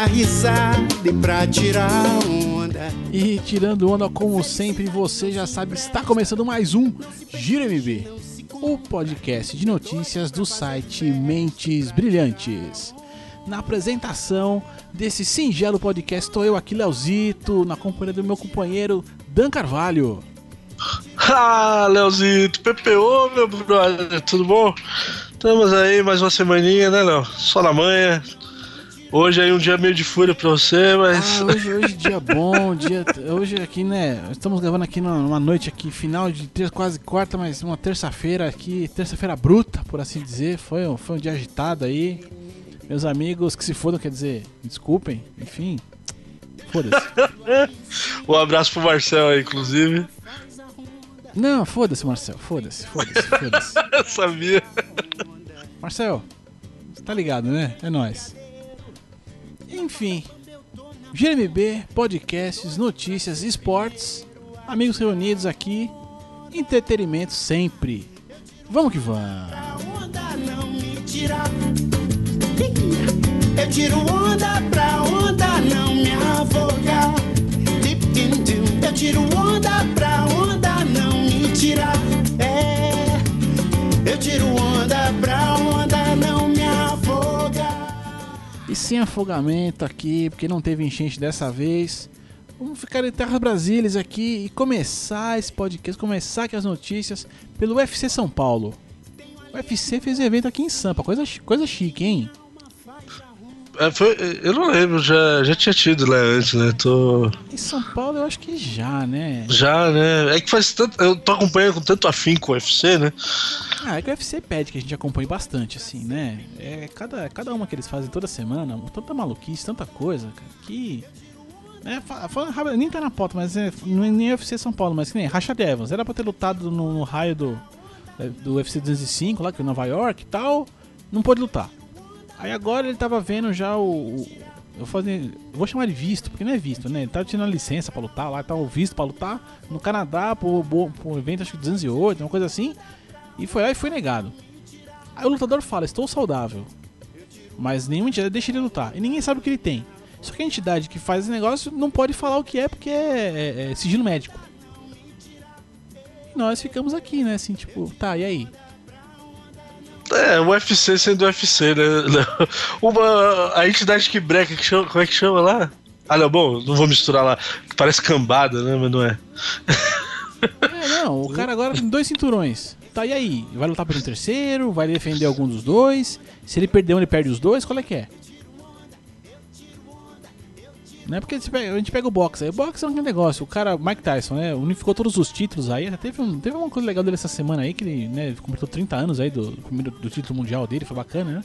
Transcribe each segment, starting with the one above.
dar risada e pra tirar onda. E tirando onda, como sempre, você já sabe, está começando mais um Giro MB, o podcast de notícias do site Mentes Brilhantes. Na apresentação desse singelo podcast, estou eu aqui, Leozito, na companhia do meu companheiro Dan Carvalho. Ah, Leozito, PPO, meu brother, tudo bom? Estamos aí mais uma semaninha, né, Léo? Só na manhã. Hoje aí um dia meio de fúria pra você, mas. Ah, hoje, hoje dia bom, dia. Hoje aqui, né? Estamos gravando aqui numa noite aqui, final de terça, quase quarta, mas uma terça-feira aqui, terça-feira bruta, por assim dizer. Foi, um- foi um dia agitado aí. Meus amigos que se fodam, quer dizer, desculpem, enfim. Foda-se. Um abraço pro Marcel aí, inclusive. Não, foda-se, Marcel. Foda-se, foda-se, foda-se. Eu sabia. Marcel, você tá ligado, né? É nóis. Enfim, GMB, podcasts, notícias, esportes, amigos reunidos aqui, entretenimento sempre. Vamos que vamos. Tirar. Eu tiro onda pra onda não me afogar. Eu tiro onda pra onda não me tirar. É, eu tiro onda pra onda sem afogamento aqui, porque não teve enchente dessa vez. Vamos ficar em Terra Brasílias aqui e começar esse podcast, começar aqui as notícias pelo UFC São Paulo. O UFC fez evento aqui em Sampa, coisa, coisa chique, hein? É, foi- eu não lembro, já, já tinha tido lá antes, né? Tô. Em São Paulo eu acho que já, né? Já, né? É que faz tanto. Eu tô acompanhando com tanto afinco o UFC, né? Ah, é que o UFC pede que a gente acompanhe bastante, assim, né? É cada, cada uma que eles fazem toda semana, tanta maluquice, tanta coisa, cara, que. Falando rápido, nem tá na pauta, mas é, é nem UFC São Paulo, mas que nem Rashad Evans, era pra ter lutado no, no raio do, é, do UFC 205, lá que é Nova York e tal, não pôde lutar. Aí agora ele tava vendo já o. o- eu, fazer, vou chamar de visto, porque não é visto, né? Ele tava tirando a licença pra lutar lá, tava o visto pra lutar no Canadá, pro, pro evento acho que 208, uma coisa assim. E foi lá e foi negado. Aí o lutador fala: Estou saudável. Mas nenhuma entidade deixa ele lutar. E ninguém sabe o que ele tem. Só que a entidade que faz esse negócio não pode falar o que é porque é, é- é sigilo médico. E nós ficamos aqui, né? Assim, tipo, tá, e aí? É, o UFC sendo UFC, né? Uma. A entidade que breca, que chama, como é que chama lá? Ah, não, bom, não vou misturar lá. Parece cambada, né? Mas não é. É, não, o cara agora tem dois cinturões. Tá, e aí? Vai lutar pelo terceiro? Vai defender algum dos dois? Se ele perder um, ele perde os dois? Qual é que é? Não é porque a gente pega, a gente pega o boxe. Aí o boxe é um negócio. O cara, Mike Tyson, né? Unificou todos os títulos aí. Teve, um, teve uma coisa legal dele essa semana aí, que ele né, completou 30 anos aí do, do do título mundial dele. Foi bacana, né?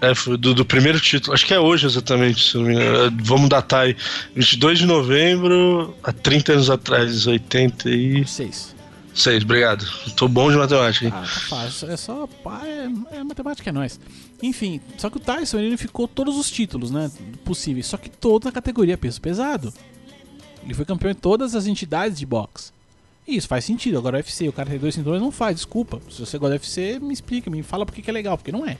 É, foi do, do primeiro título. Acho que é hoje exatamente, se não me engano. É, Vamos datar aí. 22 de novembro, há 30 anos atrás, 86. Seis. obrigado. Tô bom de matemática, hein? Ah, tá fácil. É só. É, é matemática, é nóis. Enfim, só que o Tyson ele unificou todos os títulos, né? Possíveis. Só que todos na categoria peso pesado. Ele foi campeão em todas as entidades de boxe. E isso faz sentido. Agora o UFC, o cara tem dois cinturões, não faz, desculpa. Se você gosta do UFC, me explica, me fala porque que é legal, porque não é.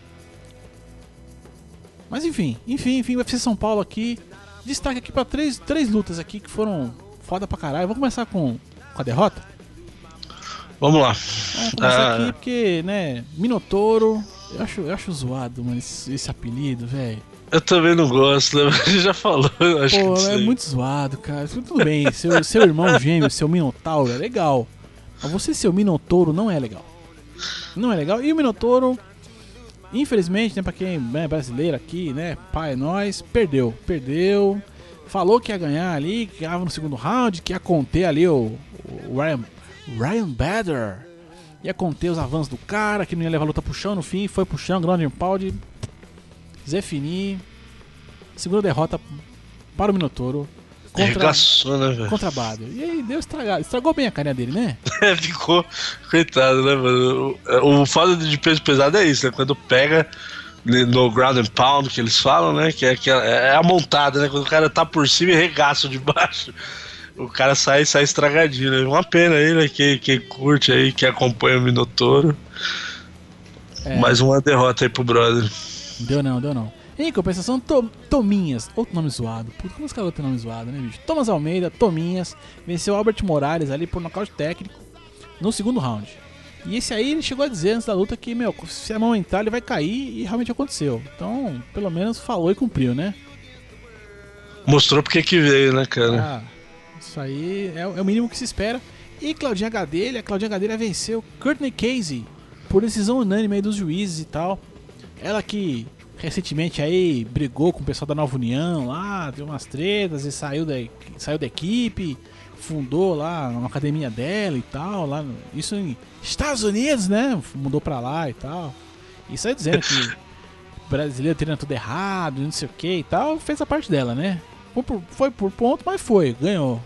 Mas enfim, enfim, enfim, UFC São Paulo aqui. Destaque aqui pra três, três lutas aqui que foram foda pra caralho. Vamos começar com, com a derrota? Vamos lá. Começar Ah. aqui porque, né, Minotouro, eu acho, eu acho zoado, mano, esse, esse apelido, velho. Eu também não gosto, né? Já falou, eu acho Pô, que é muito zoado, cara. Tudo bem, seu, seu irmão gêmeo, seu Minotauro é legal. Mas você ser o Minotouro não é legal. Não é legal. E o Minotouro, infelizmente, né, pra quem é brasileiro aqui, né, pai, nós, perdeu. Perdeu. Falou que ia ganhar ali, que ganhava no segundo round, que ia conter ali o, o Ryan, Ryan Bader. Ia conter os avanços do cara, que não ia levar a luta pro chão no fim, foi pro chão, ground and pound. Zé Fini. Segunda derrota para o Minotouro. Contra, Arregaçou, né, velho? contra Bader. E aí deu estragado. Estragou bem a carinha dele, né? É, ficou. Coitado, né, mano? O, o fato de peso pesado é isso, né? Quando pega, no ground and pound que eles falam, né? Que é, que é, é a montada, né? Quando o cara tá por cima e regaça de baixo. O cara sai sai estragadinho, né? Uma pena aí, né? Quem, quem curte aí, que acompanha o Minotouro. É. Mais uma derrota aí pro brother. Deu não, deu não. Em compensação, Tom- Tominhas, outro nome zoado. Puta, como os caras têm nome zoado, né, bicho? Thomas Almeida, Tominhas, venceu Albert Morales ali por nocaute técnico no segundo round. E esse aí ele chegou a dizer antes da luta que, meu, se a mão entrar ele vai cair e realmente aconteceu. Então, pelo menos falou e cumpriu, né? Mostrou porque que veio, né, cara? Ah, isso aí é, é o mínimo que se espera. E Claudinha Gadelha, Claudinha Gadelha venceu Courtney Casey por decisão unânime aí dos juízes e tal. Ela que recentemente aí brigou com o pessoal da Nova União lá, deu umas tretas e saiu da, saiu da equipe, fundou lá uma academia dela e tal, lá no- isso em Estados Unidos, né? Mudou pra lá e tal. E saiu dizendo que o brasileiro treina tudo errado, não sei o que e tal, fez a parte dela, né? Foi por, foi por ponto, mas foi, ganhou.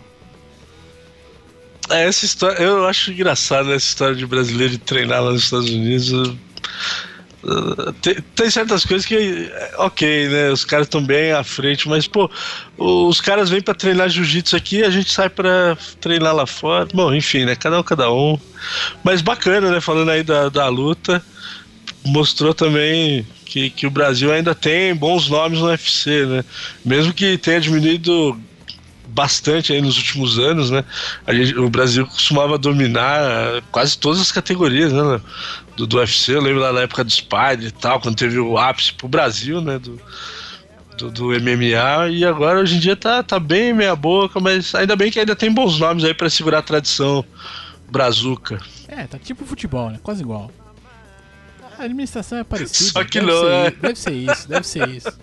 É, essa história, eu acho engraçado essa história de brasileiro de treinar lá nos Estados Unidos. Uh, Tem, tem certas coisas que, é, ok, né? Os caras estão bem à frente, mas, pô, os caras vêm pra treinar jiu-jitsu aqui a gente sai pra treinar lá fora. Bom, enfim, né? Cada um, cada um. Mas bacana, né? Falando aí da, da luta, mostrou também que, que o Brasil ainda tem bons nomes no UFC, né? Mesmo que tenha diminuído bastante aí nos últimos anos, né? Gente, o Brasil costumava dominar quase todas as categorias, né? Léo? Do, do UFC, eu lembro lá na época do Spider e tal, quando teve o ápice pro Brasil, né? Do, do, do MMA, e agora hoje em dia tá, tá bem meia boca, mas ainda bem que ainda tem bons nomes aí pra segurar a tradição brazuca. É, tá tipo futebol, né? Quase igual. A administração é parecida. Só que deve não, ser, é. Deve ser isso, deve ser isso.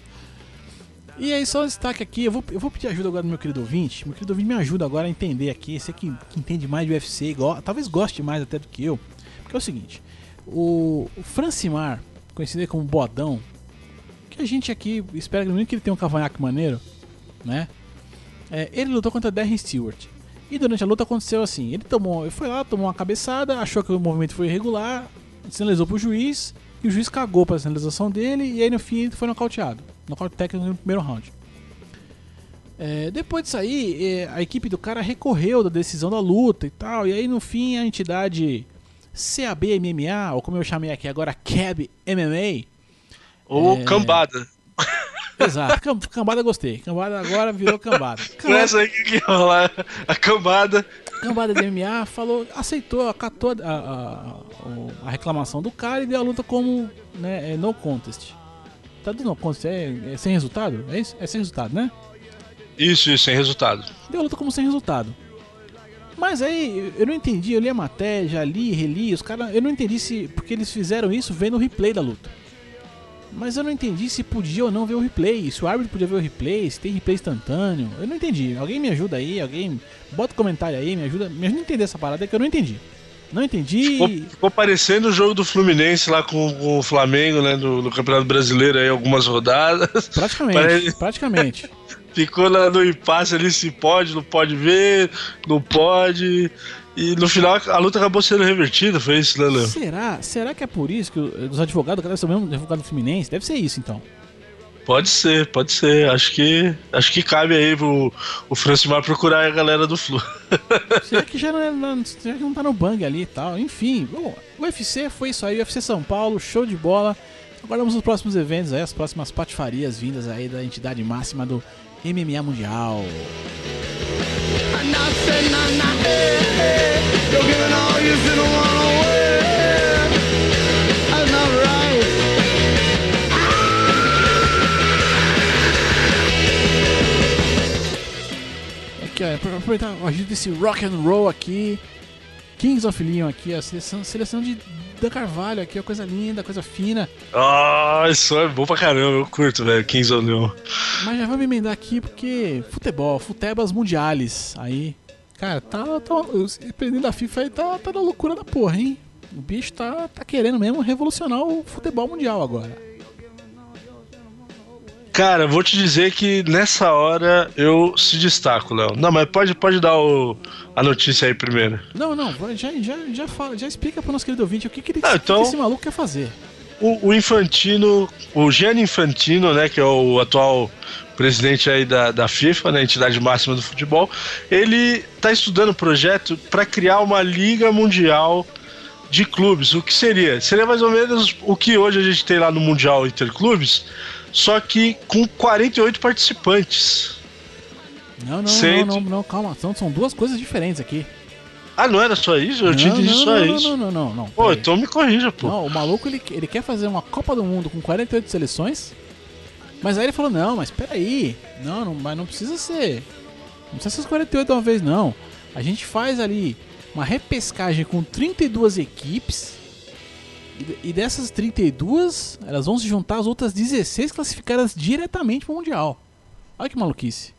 E aí, só um destaque aqui, eu vou, eu vou pedir ajuda agora do meu querido ouvinte. Meu querido ouvinte me ajuda agora a entender aqui. Você que, que entende mais de UFC, igual, talvez goste mais até do que eu. Porque é o seguinte: o, o Francimar, conhecido como Bodão, que a gente aqui espera mínimo que ele tenha um cavanhaque maneiro, né? É, ele lutou contra Darren Stewart. E durante a luta aconteceu assim: ele tomou, ele foi lá, tomou uma cabeçada, achou que o movimento foi irregular, sinalizou pro juiz, e o juiz cagou pra sinalização dele, e aí no fim ele foi nocauteado. Nocaute técnico no primeiro round. É, depois disso aí, é, a equipe do cara recorreu da decisão da luta e tal, e aí no fim a entidade CAB MMA, ou como eu chamei aqui agora, CAB MMA, Ou É. cambada. exato, cam- cambada gostei, cambada agora virou cambada. Não é Cambada, essa aí que rolar a cambada. Cambada de MMA falou, aceitou, acatou a, a- a reclamação do cara e deu a luta como né, é no contest. Tá do no contest, é, é sem resultado? É isso? É sem resultado, né? Isso, isso, sem resultado. Deu a luta como sem resultado. Mas aí eu não entendi, eu li a matéria, já li, reli, os caras. Eu não entendi se. Porque eles fizeram isso vendo o replay da luta. Mas eu não entendi se podia ou não ver o replay, se o árbitro podia ver o replay, se tem replay instantâneo. Eu não entendi. Alguém me ajuda aí, alguém. Bota um comentário aí, me ajuda. Me ajuda a entender essa parada que eu não entendi. Não entendi. Ficou, ficou parecendo o jogo do Fluminense lá com, com o Flamengo, né? No, no Campeonato Brasileiro aí, algumas rodadas. Praticamente, Parece- praticamente. Ficou lá no impasse ali se pode, não pode ver, não pode. E no final a luta acabou sendo revertida, foi isso, né, Léo? Será? Será que é por isso que o- os advogados, cada vez mesmo advogado do Fluminense? Deve ser isso então. Pode ser, pode ser. Acho que acho que cabe aí pro o Francimar procurar a galera do Flu. Será que já não, é, não, será que não tá no bang ali e tal? Enfim, bom, o UFC foi isso aí, UFC São Paulo, show de bola. Aguardamos os próximos eventos aí, as próximas patifarias vindas aí da entidade máxima do MMA Mundial. Aproveitar ajuda desse rock and roll aqui. Kings of Leon aqui, a seleção, seleção de da Carvalho aqui, ó, coisa linda, coisa fina. Ah, isso é bom pra caramba, eu curto, velho. Kings of Leon. Mas já vamos emendar aqui porque futebol, futebas mundiales. Aí, cara, tá, tá o presidente da FIFA aí tá, tá na loucura da porra, hein? O bicho tá, tá querendo mesmo revolucionar o futebol mundial agora. Cara, vou te dizer que nessa hora eu se destaco, Léo. Não, mas pode, pode dar o, a notícia aí primeiro. Não, não, já, já, já, fala, já explica pro nosso querido ouvinte o que, que, ele, Ah, o que então- esse maluco quer fazer. o, o Infantino, o Gianni Infantino, né, que é o atual presidente aí da, da FIFA, né, entidade máxima do futebol, ele está estudando o projeto para criar uma liga mundial de clubes. O que seria? Seria mais ou menos o que hoje a gente tem lá no Mundial Interclubes, só que com 48 participantes. Não, não, Sendo- não, não, não, calma. São, são duas coisas diferentes aqui. Ah, não era só isso? Eu não, tinha entendido não, só não, isso. Não, não, não, não. Pô, então me corrija, pô. Não, o maluco ele, ele quer fazer uma Copa do Mundo com 48 seleções. Mas aí ele falou: não, mas peraí. Não, não, mas não precisa ser. Não precisa ser as 48 de uma vez, não. A gente faz ali uma repescagem com 32 equipes. E, dessas 32, elas vão se juntar às outras 16 classificadas diretamente pro Mundial. Olha que maluquice.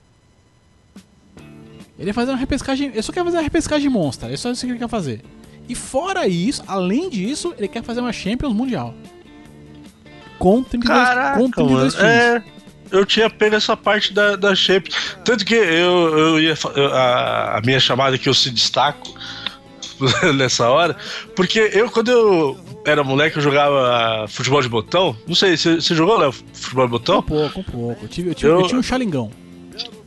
Ele ia fazer uma repescagem. Ele só quer fazer uma repescagem monstra. É só isso que ele quer fazer. E fora isso, além disso, ele quer fazer uma Champions Mundial. Com 32, Caraca, com 32 mano. times. É, eu tinha pego essa parte da, da Champions. Tanto que eu, eu ia. eu- a, a minha chamada que eu se destaco nessa hora. Porque eu, quando eu era moleque, eu jogava futebol de botão. Não sei, você, você jogou, Léo, futebol de Um botão? pouco, um pouco. Eu, tive, eu, tive- Eu- eu tinha um xalingão.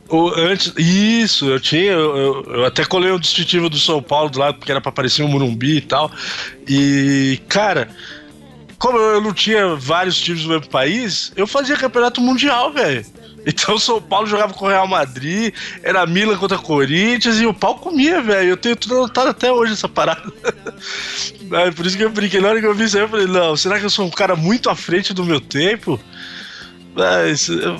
Ou antes, isso, eu tinha, eu, eu- até colei o distintivo do São Paulo do lado, porque era pra parecer um Morumbi e tal. E, cara, como eu não tinha vários times do mesmo país, eu fazia campeonato mundial, velho. Então o São Paulo jogava com o Real Madrid, era Milan contra Corinthians e o pau comia, velho. Eu tenho tudo anotado até hoje essa parada. Por isso que eu brinquei. Na hora que eu vi isso aí, eu falei, não, será que eu sou um cara muito à frente do meu tempo? Mas, eu-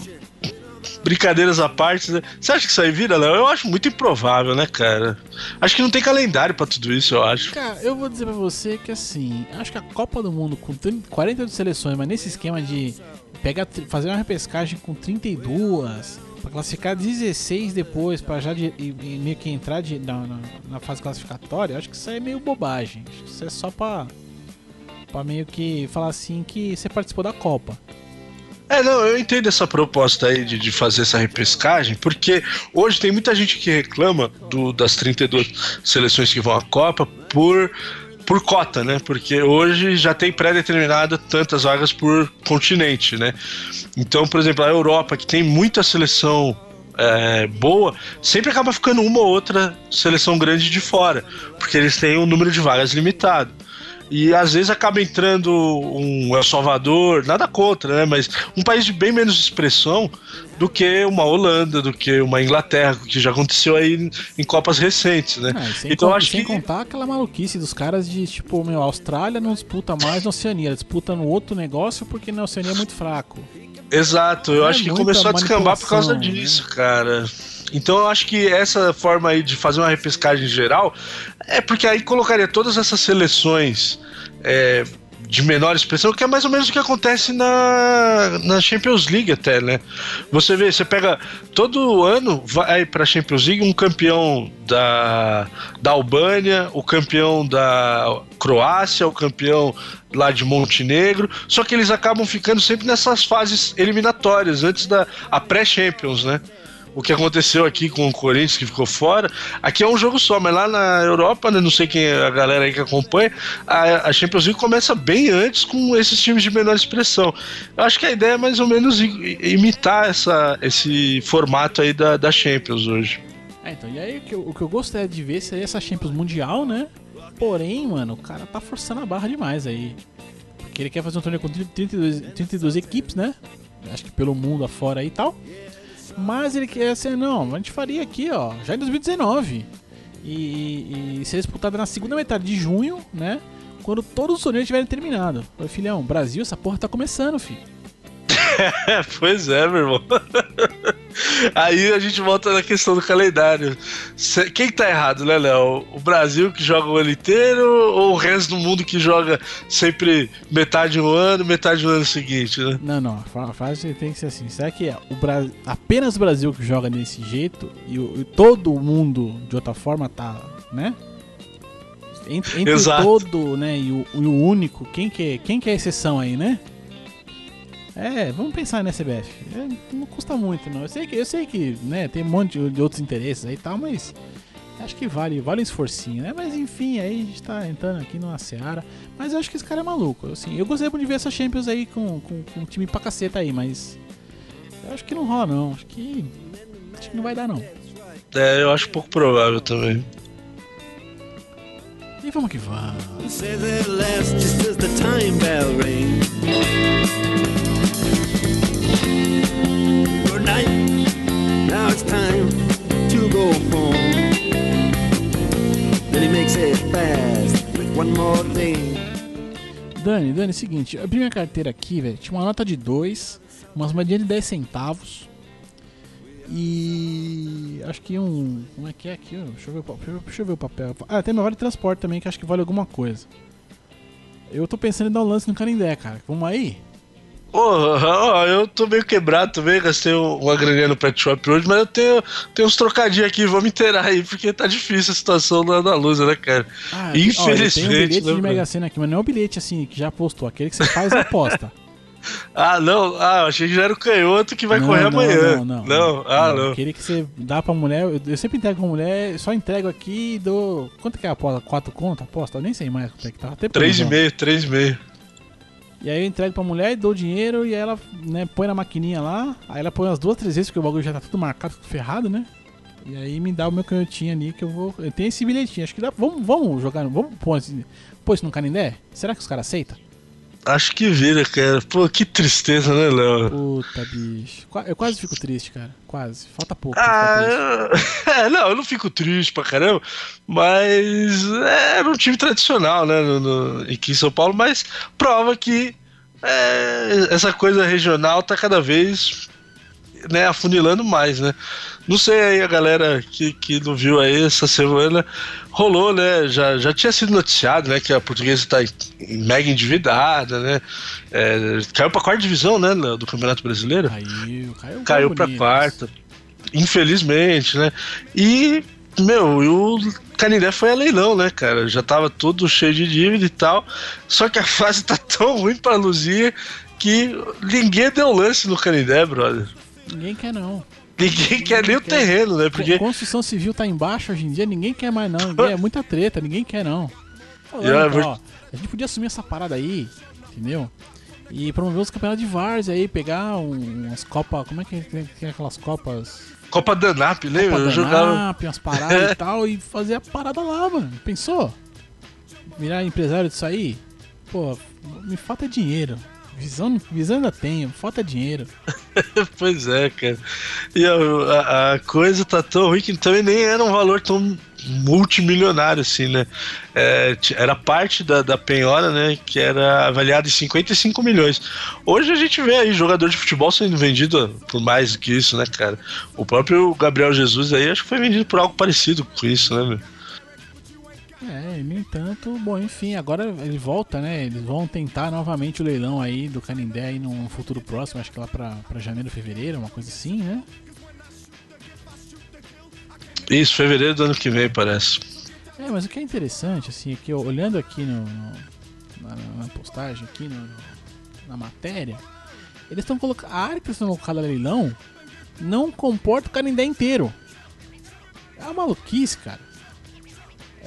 brincadeiras à parte, né? Você acha que isso aí vira, Léo? Eu acho muito improvável, né, cara? Acho que não tem calendário pra tudo isso, eu acho. Cara, eu vou dizer pra você que assim, acho que a Copa do Mundo com 30, 48 seleções, mas nesse esquema de pegar, fazer uma repescagem com 32, pra classificar 16 depois, pra já de- e, e meio que entrar de- na, na- na fase classificatória, acho que isso aí é meio bobagem. Isso é só pra, pra meio que falar assim que você participou da Copa. É, não, eu entendo essa proposta aí de, de fazer essa repescagem, porque hoje tem muita gente que reclama do, das 32 seleções que vão à Copa por, por cota, né? Porque hoje já tem pré-determinado tantas vagas por continente, né? Então, por exemplo, a Europa, que tem muita seleção é, boa, sempre acaba ficando uma ou outra seleção grande de fora, porque eles têm um número de vagas limitado. E às vezes acaba entrando um El Salvador, nada contra, né? Mas um país de bem menos expressão do que uma Holanda, do que uma Inglaterra, que já aconteceu aí em, Copas recentes, né? Sem, então acho sem que. contar aquela maluquice dos caras de tipo, meu, a Austrália não disputa mais na Oceania, ela disputa no outro negócio porque na Oceania é muito fraco. Exato, eu É acho que começou a descambar por causa disso, cara. Então eu acho que essa forma aí de fazer uma repescagem geral é porque aí colocaria todas essas seleções é, de menor expressão, que é mais ou menos o que acontece na, na Champions League até, né? Você vê, você pega todo ano vai pra Champions League um campeão da, da Albânia, o campeão da Croácia, o campeão lá de Montenegro, só que eles acabam ficando sempre nessas fases eliminatórias, antes da a pré-Champions, né? O que aconteceu aqui com o Corinthians, que ficou fora, aqui é um jogo só, mas lá na Europa, né, não sei quem é a galera aí que acompanha, a, a Champions League começa bem antes com esses times de menor expressão. Eu acho que a ideia é mais ou menos imitar essa, esse formato aí da, da Champions hoje. É, então, e aí o que, eu, o que eu gostaria de ver seria essa Champions Mundial, né? Porém, mano, o cara tá forçando a barra demais aí. Porque ele quer fazer um torneio com 30 32, 32 equipes, né? Acho que pelo mundo afora aí e tal. Mas ele quer assim, não, a gente faria aqui, ó, já em 2019. E, e ser disputado na segunda metade de junho, né? Quando todos os torneios estiverem terminados. Falei, filhão, Brasil, essa porra tá começando, filho. Pois é, meu irmão. Aí a gente volta na questão do calendário. Quem tá errado, né, Léo? O Brasil que joga o ano inteiro ou o resto do mundo que joga sempre metade um ano, metade do ano seguinte, né? Não, não, a fra- a frase tem que ser assim. Será que é o Bra... apenas o Brasil que joga desse jeito e, o- e todo mundo de outra forma tá, né? Entre, entre todo, né, e o, e o único, quem que, é, quem que é a exceção aí, né? É, vamos pensar na CBF. É, não custa muito, não. Eu sei que, eu sei que né, tem um monte de outros interesses aí e tal, mas Acho que vale, vale um esforcinho, né? Mas enfim, aí a gente tá entrando aqui numa seara. Mas eu acho que esse cara é maluco. Assim, eu gostaria de ver essa Champions aí com, com, com um time pra caceta aí, mas. Eu acho que não rola não. Acho que. Acho que não vai dar não. É, eu acho pouco provável também. E vamos que vamos. Time to go home. Then he makes it fast with one more thing. Dani, Dani, é seguinte, eu abri minha carteira aqui, velho. Tinha uma nota de 2, umas moedinhas de 10 centavos. E. Acho que um. Como é que é aqui? Deixa eu ver. Deixa eu ver o papel. Ah, tem meu vale transporte também, que acho que vale alguma coisa. Eu tô pensando em dar um lance no Canindé, cara. Vamos aí? Porra, ó, eu tô meio quebrado também, gastei uma graninha no pet shop hoje, mas eu tenho, tenho uns trocadinhos aqui, vamos inteirar aí, porque tá difícil a situação da, da luz, né, cara? Ah, Infelizmente, ó, eu tenho um bilhete né, de Mega Sena aqui, mas não é o bilhete assim que já postou, aquele que você faz e aposta. Ah, não, ah, eu achei que já era o canhoto que vai Não, correr não, amanhã. Não, não, ah, não. Aquele que você dá pra mulher, eu, eu sempre entrego pra mulher, só entrego aqui e dou. Quanto que é a aposta? Quatro conto? Aposta? Eu nem sei mais quanto é que tá. Até Três e meio, três e meio. E aí eu entrego pra mulher, dou dinheiro e aí ela né, põe na maquininha lá. Aí ela põe umas duas, três vezes, porque o bagulho já tá tudo marcado, tudo ferrado, né? E aí me dá o meu canhotinho ali que eu vou. Eu tenho esse bilhetinho. Acho que dá. Vamos, vamos jogar. Vamos pôr, esse- pôr isso no Canindé? Será que os caras aceitam? Acho que vira, cara. Pô, que tristeza, né, Léo? Puta, bicho. Eu quase fico triste, cara. Quase. Falta pouco. Ah, eu- é, não, eu não fico triste pra caramba, mas é, era um time tradicional, né, no, no- aqui em São Paulo, mas prova que é, essa coisa regional tá cada vez né, afunilando mais, né? Não sei aí a galera que, que não viu aí essa semana, rolou, né? Já, já tinha sido noticiado, né? Que a portuguesa está mega endividada, né? É, caiu pra quarta divisão, né? Do Campeonato Brasileiro Caiu, caiu. caiu bonito. quarta. Infelizmente, né? E, meu, e o Canindé foi a leilão, né, cara? Já tava todo cheio de dívida e tal. Só que a fase tá tão ruim pra Luzia que ninguém deu lance no Canindé, brother. Ninguém quer não. Ninguém quer nem o quer. terreno, né? Porque. Construção civil tá embaixo hoje em dia, ninguém quer mais não. Ninguém- É muita treta, ninguém quer não. Falando, Yeah, cara, ó, a gente podia assumir essa parada aí, entendeu? E promover os campeonatos de Vars aí, pegar um- umas copas. Como é que tem, tem aquelas copas? Copa Danap, lembra? Copa Eu da jogava. NAP, umas paradas e tal, e fazer a parada lá, mano. Pensou? Virar empresário disso aí? Pô, me falta dinheiro. Visão, visão ainda tenho, falta dinheiro. pois é, cara. E a, a- coisa tá tão ruim que também nem era um valor tão multimilionário assim, né? É, era parte da, da penhora, né? Que era avaliada em 55 milhões. Hoje a gente vê aí jogador de futebol sendo vendido por mais do que isso, né, cara? O próprio Gabriel Jesus aí acho que foi vendido por algo parecido com isso, né, meu? É, no entanto, bom, enfim, agora ele volta, né? Eles vão tentar novamente o leilão aí do Canindé aí num futuro próximo, acho que lá pra, pra janeiro, fevereiro, uma coisa assim, né? Isso, fevereiro do ano que vem, parece. É, mas o que é interessante, assim, é que eu, olhando aqui no, no- na, na postagem, aqui no, na matéria, eles estão colocando. A área que eles estão colocando leilão não comporta o Canindé inteiro. É uma maluquice, cara.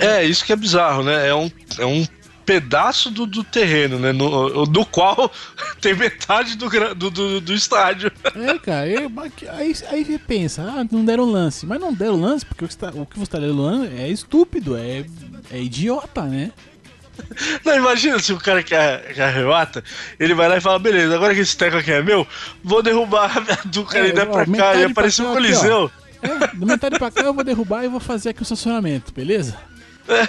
É, isso que é bizarro, né? É um, é um pedaço do, do terreno, né? No, do qual tem metade do, do, do, do estádio. É, cara, aí, aí, aí você pensa, ah, não deram lance. Mas não deram lance porque o que, você tá- o que você está lance é estúpido, é, é idiota, né? Não, imagina se o cara que é, é arrebata, ele vai lá e fala, beleza, agora que esse teco aqui é meu, vou derrubar do Canindé É, ó, pra cá e aparecer um aqui, coliseu. É, do metade pra cá eu vou derrubar e vou fazer aqui o estacionamento, beleza?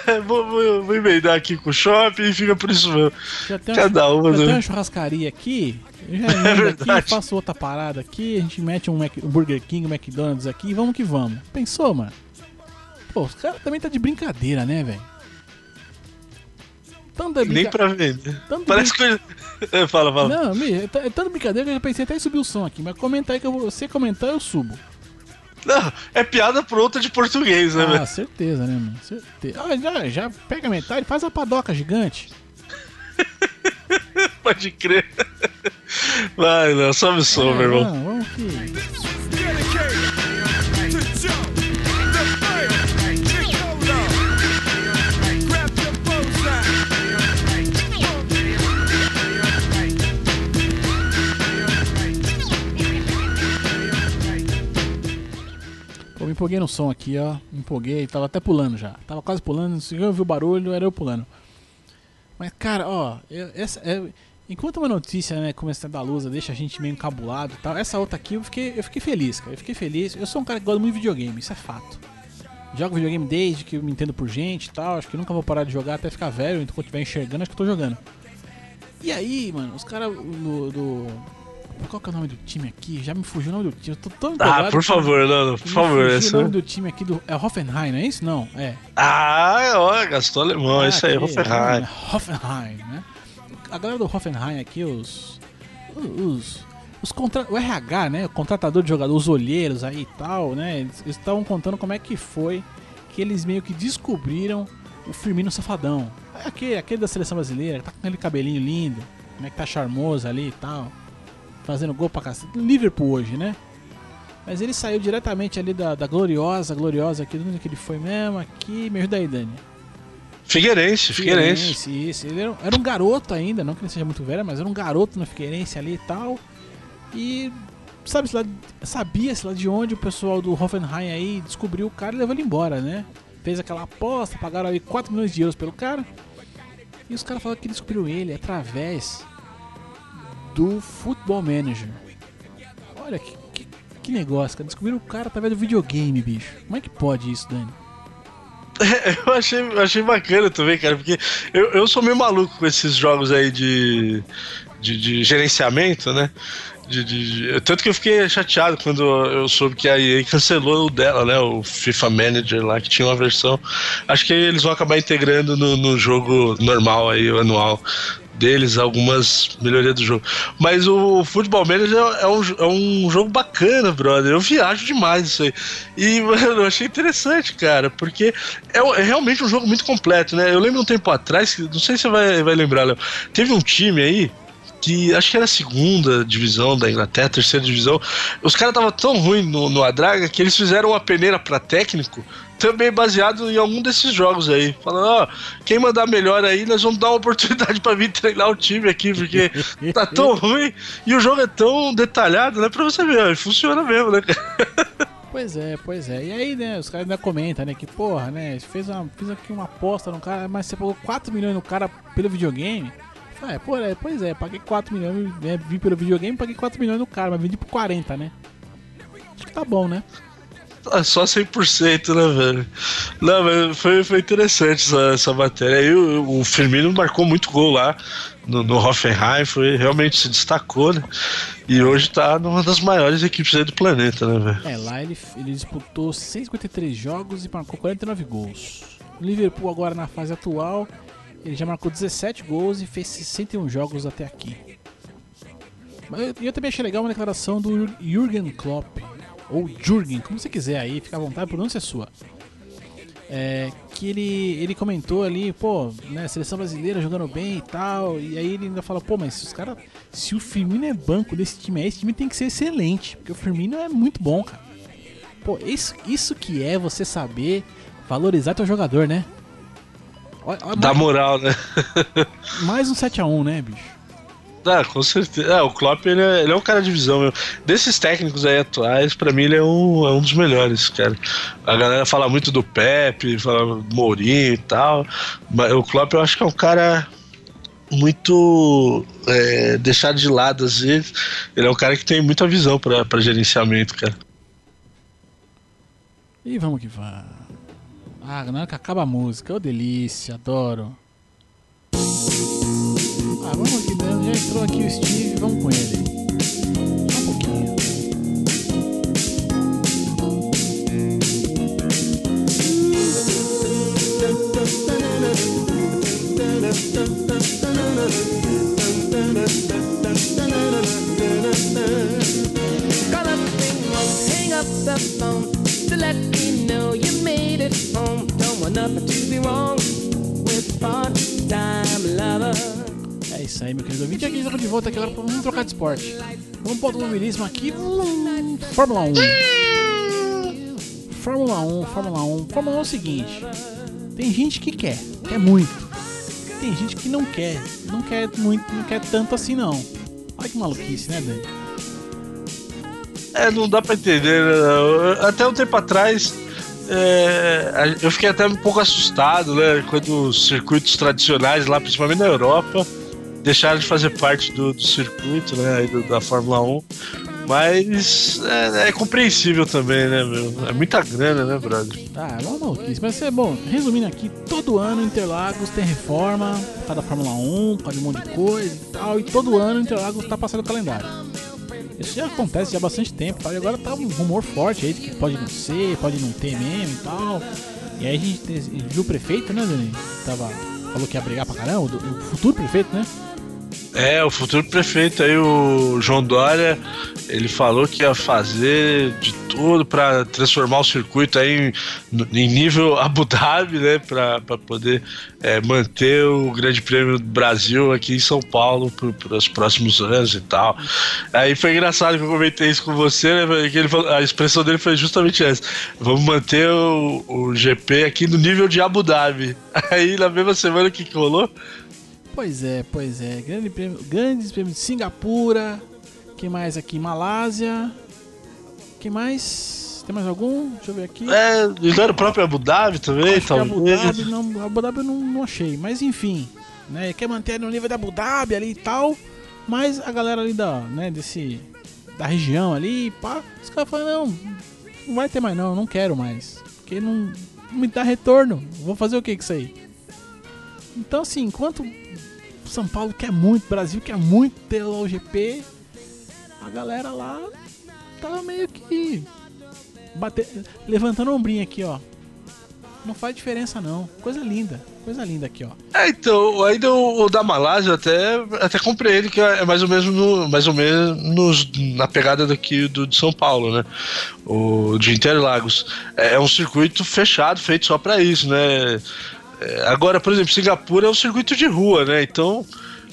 É, vou, vou, vou emendar aqui com o shopping e fica por isso mesmo. Já tem, Cada um, já tem né? uma churrascaria aqui, eu já emendo aqui, verdade. faço outra parada aqui, a gente mete um, Mac- um Burger King, um McDonald's aqui e vamos que vamos. Pensou, mano? Pô, os caras também tá de brincadeira, né, velho? Tanta Nem brinca... pra vender. Tanto Parece que. É, fala, fala. Não, é é tanta brincadeira que eu já pensei até em subir o som aqui, mas comenta aí que eu vou, você comentar eu subo. Não, é piada pronta de português, né, Ah, velho? certeza, né, mano? Certeza. Ah, já, já pega metade, faz a padoca gigante. Pode crer. Vai, não, sobe o som, É, meu irmão. Não, vamos que. Empolguei no som aqui, ó. Me empolguei, tava até pulando já. Tava quase pulando, se eu ouvi o barulho, era eu pulando. Mas, cara, ó, eu- essa, é- enquanto uma notícia, né, começando da luz, deixa a gente meio encabulado e tal, essa outra aqui eu fiquei, eu fiquei feliz, cara. Eu fiquei feliz. Eu sou um cara que gosta muito de videogame, isso é fato. Jogo videogame desde que eu me entendo por gente e tal. Acho que nunca vou parar de jogar até ficar velho. Então, quando eu estiver enxergando, acho que eu tô jogando. E aí, mano, os caras do, do. Qual que é o nome do time aqui? Já me fugiu o nome do time. Eu tô tão Ah, empolgado por que- favor, não, por me favor. fugiu o nome do time aqui do. É Hoffenheim, não é isso? Não, é. Ah, ó, gastou alemão, Ah, isso aí, aqui, Hoffenheim. é, Hoffenheim, né? A galera do Hoffenheim aqui, os. Os. os contra... O RH, né? O contratador de jogador, os olheiros aí e tal, né? Eles estavam contando como é que foi que eles meio que descobriram o Firmino Safadão. É Aquele, aquele da seleção brasileira, tá com aquele cabelinho lindo, né? Que tá charmoso ali e tal. Fazendo gol pra cacete. Liverpool hoje, né? Mas ele saiu diretamente ali da, da gloriosa, gloriosa aqui, onde que ele foi mesmo? Aqui, me ajuda aí, Dani. Figueirense, Figueirense. Figueirense, isso. Ele era, um- era um garoto ainda, não que ele seja muito velho, mas era um garoto no Figueirense ali e tal. E sabe-se lá, sabia-se lá de onde o pessoal do Hoffenheim aí descobriu o cara e levou ele embora, né? Fez aquela aposta, pagaram aí 4 milhões de euros pelo cara. E os caras falaram que descobriu ele através do Football Manager. Olha que, que, que negócio, cara. Descobriram o cara através do videogame, bicho. Como é que pode isso, Dani? Eu achei, achei bacana também, cara, porque eu, eu sou meio maluco com esses jogos aí de, de, de gerenciamento, né? De, de- de- tanto que eu fiquei chateado quando eu soube que a EA cancelou o dela, né? O FIFA Manager lá, que tinha uma versão. Acho que eles vão acabar integrando no, no jogo normal aí, anual deles, algumas melhorias do jogo. Mas o Football Manager é um, é um jogo bacana, brother. Eu viajo demais isso aí. E, mano, eu achei interessante, cara, porque é, é realmente um jogo muito completo, né? Eu lembro um tempo atrás, não sei se você vai, vai lembrar, Léo, teve um time aí que acho que era a segunda divisão da Inglaterra, terceira divisão. Os caras estavam tão ruins no, no Adraga que eles fizeram uma peneira pra técnico, também baseado em algum desses jogos aí. Falando, ó, quem mandar melhor aí, nós vamos dar uma oportunidade pra vir treinar o time aqui, porque tá tão ruim e o jogo é tão detalhado, né? Pra você ver, funciona mesmo, né? Pois é, pois é. E aí, né, os caras ainda comentam, né, que porra, né, fez, uma, fez aqui uma aposta no cara, mas você pagou 4 milhões no cara pelo videogame. Ah, é, pô, é, pois é, paguei 4 milhões, né, vim pelo videogame, paguei 4 milhões no cara, mas vendi por 40, né? Acho que tá bom, né? Ah, Só 100%, né, velho? Não, mas foi, foi interessante essa, essa matéria. Aí o, o Firmino marcou muito gol lá no, no Hoffenheim, foi, realmente se destacou, né? E hoje tá numa das maiores equipes aí do planeta, né, velho? É, lá ele, ele disputou 153 jogos e marcou 49 gols. O Liverpool agora na fase atual, ele já marcou 17 gols e fez 61 jogos até aqui. Mas eu, eu também achei legal uma declaração do Jürgen Klopp, ou Jürgen, como você quiser aí, fica à vontade, a pronúncia é sua. É, que ele, ele comentou ali, pô, né, seleção brasileira jogando bem e tal, e aí ele ainda fala, pô, mas se os caras, se o Firmino é banco desse time aí, esse time tem que ser excelente, porque o Firmino é muito bom, cara. Pô, isso, isso que é você saber valorizar teu jogador, né? Ó- ó, Dá mais, moral, né? mais um 7x1, né, bicho? Ah, com certeza. Ah, o Klopp, ele é, ele é um cara de visão mesmo. Desses técnicos aí atuais, pra mim ele é um, é um dos melhores, cara. A galera fala muito do Pepe, fala Mourinho e tal. Mas o Klopp eu acho que é um cara muito é, deixado de lado às vezes. Ele é um cara que tem muita visão pra, gerenciamento, cara. E vamos que vamos. Ah, na que acaba a música, ô delícia, adoro. Já entrou aqui o Steve, vamos com ele. Um pouquinho. Hang up the phone isso aí, meu querido ouvinte. Aqui estamos de volta aqui agora. Vamos trocar de esporte. Vamos para o automobilismo aqui. Fórmula 1. Fórmula 1, Fórmula 1. Fórmula 1 é o seguinte: tem gente que quer, quer muito. Tem gente que não quer, não quer muito, não quer tanto assim não. Olha que maluquice, né, Dani? É, não dá pra entender. né? Até um tempo atrás, é, eu fiquei até um pouco assustado, né? Quando os circuitos tradicionais lá, principalmente na Europa, deixaram de fazer parte do, do circuito, né? do- da Fórmula 1. Mas é, é compreensível também, né, meu? É muita grana, né, brother? Ah, é uma maluquice. Mas é bom, resumindo aqui, todo ano Interlagos tem reforma, causa da Fórmula 1, por causa de um monte de coisa e tal, e todo ano Interlagos tá passando o calendário. Isso já acontece já há bastante tempo, tal, e agora tá um rumor forte aí de que pode não ser, pode não ter mesmo e tal. E aí a gente te- viu o prefeito, né, Dani? Tava, falou que ia brigar pra caramba, o futuro prefeito, né? É, o futuro prefeito aí, o João Dória, ele falou que ia fazer de tudo para transformar o circuito aí em, em nível Abu Dhabi, né? Para poder é, manter o Grande Prêmio do Brasil aqui em São Paulo para os próximos anos e tal. Aí foi engraçado que eu comentei isso com você, né? Que ele falou- a expressão dele foi justamente essa: vamos manter o, o GP aqui no nível de Abu Dhabi. Aí na mesma semana que rolou. Pois é, pois é. Grande prêmio, grandes prêmios de Singapura. que mais aqui? Malásia. que mais? Tem mais algum? Deixa eu ver aqui. É, era o próprio Abu Dhabi também, Acho que Abu talvez. Dhabi, não, Abu Dhabi eu não, não achei, mas enfim, né? Quer manter no nível da Abu Dhabi ali e tal, mas a galera ali da, né, desse, da região ali, pá, os caras falam, não, não vai ter mais não, não quero mais, porque não, não me dá retorno, vou fazer o que com isso aí? Então assim, enquanto São Paulo quer muito, Brasil quer muito ter o GP, a galera lá tá meio que bater, levantando o ombrinho aqui, ó. Não faz diferença não. Coisa linda. Coisa linda aqui, ó. É, então, ainda o, o da Malásia até, até compreendo que é mais ou menos, no, mais ou menos na pegada daqui do, de São Paulo, né? O de Interlagos. É, é um circuito fechado, feito só pra isso, né? É, agora, por exemplo, Singapura é um circuito de rua, né? Então,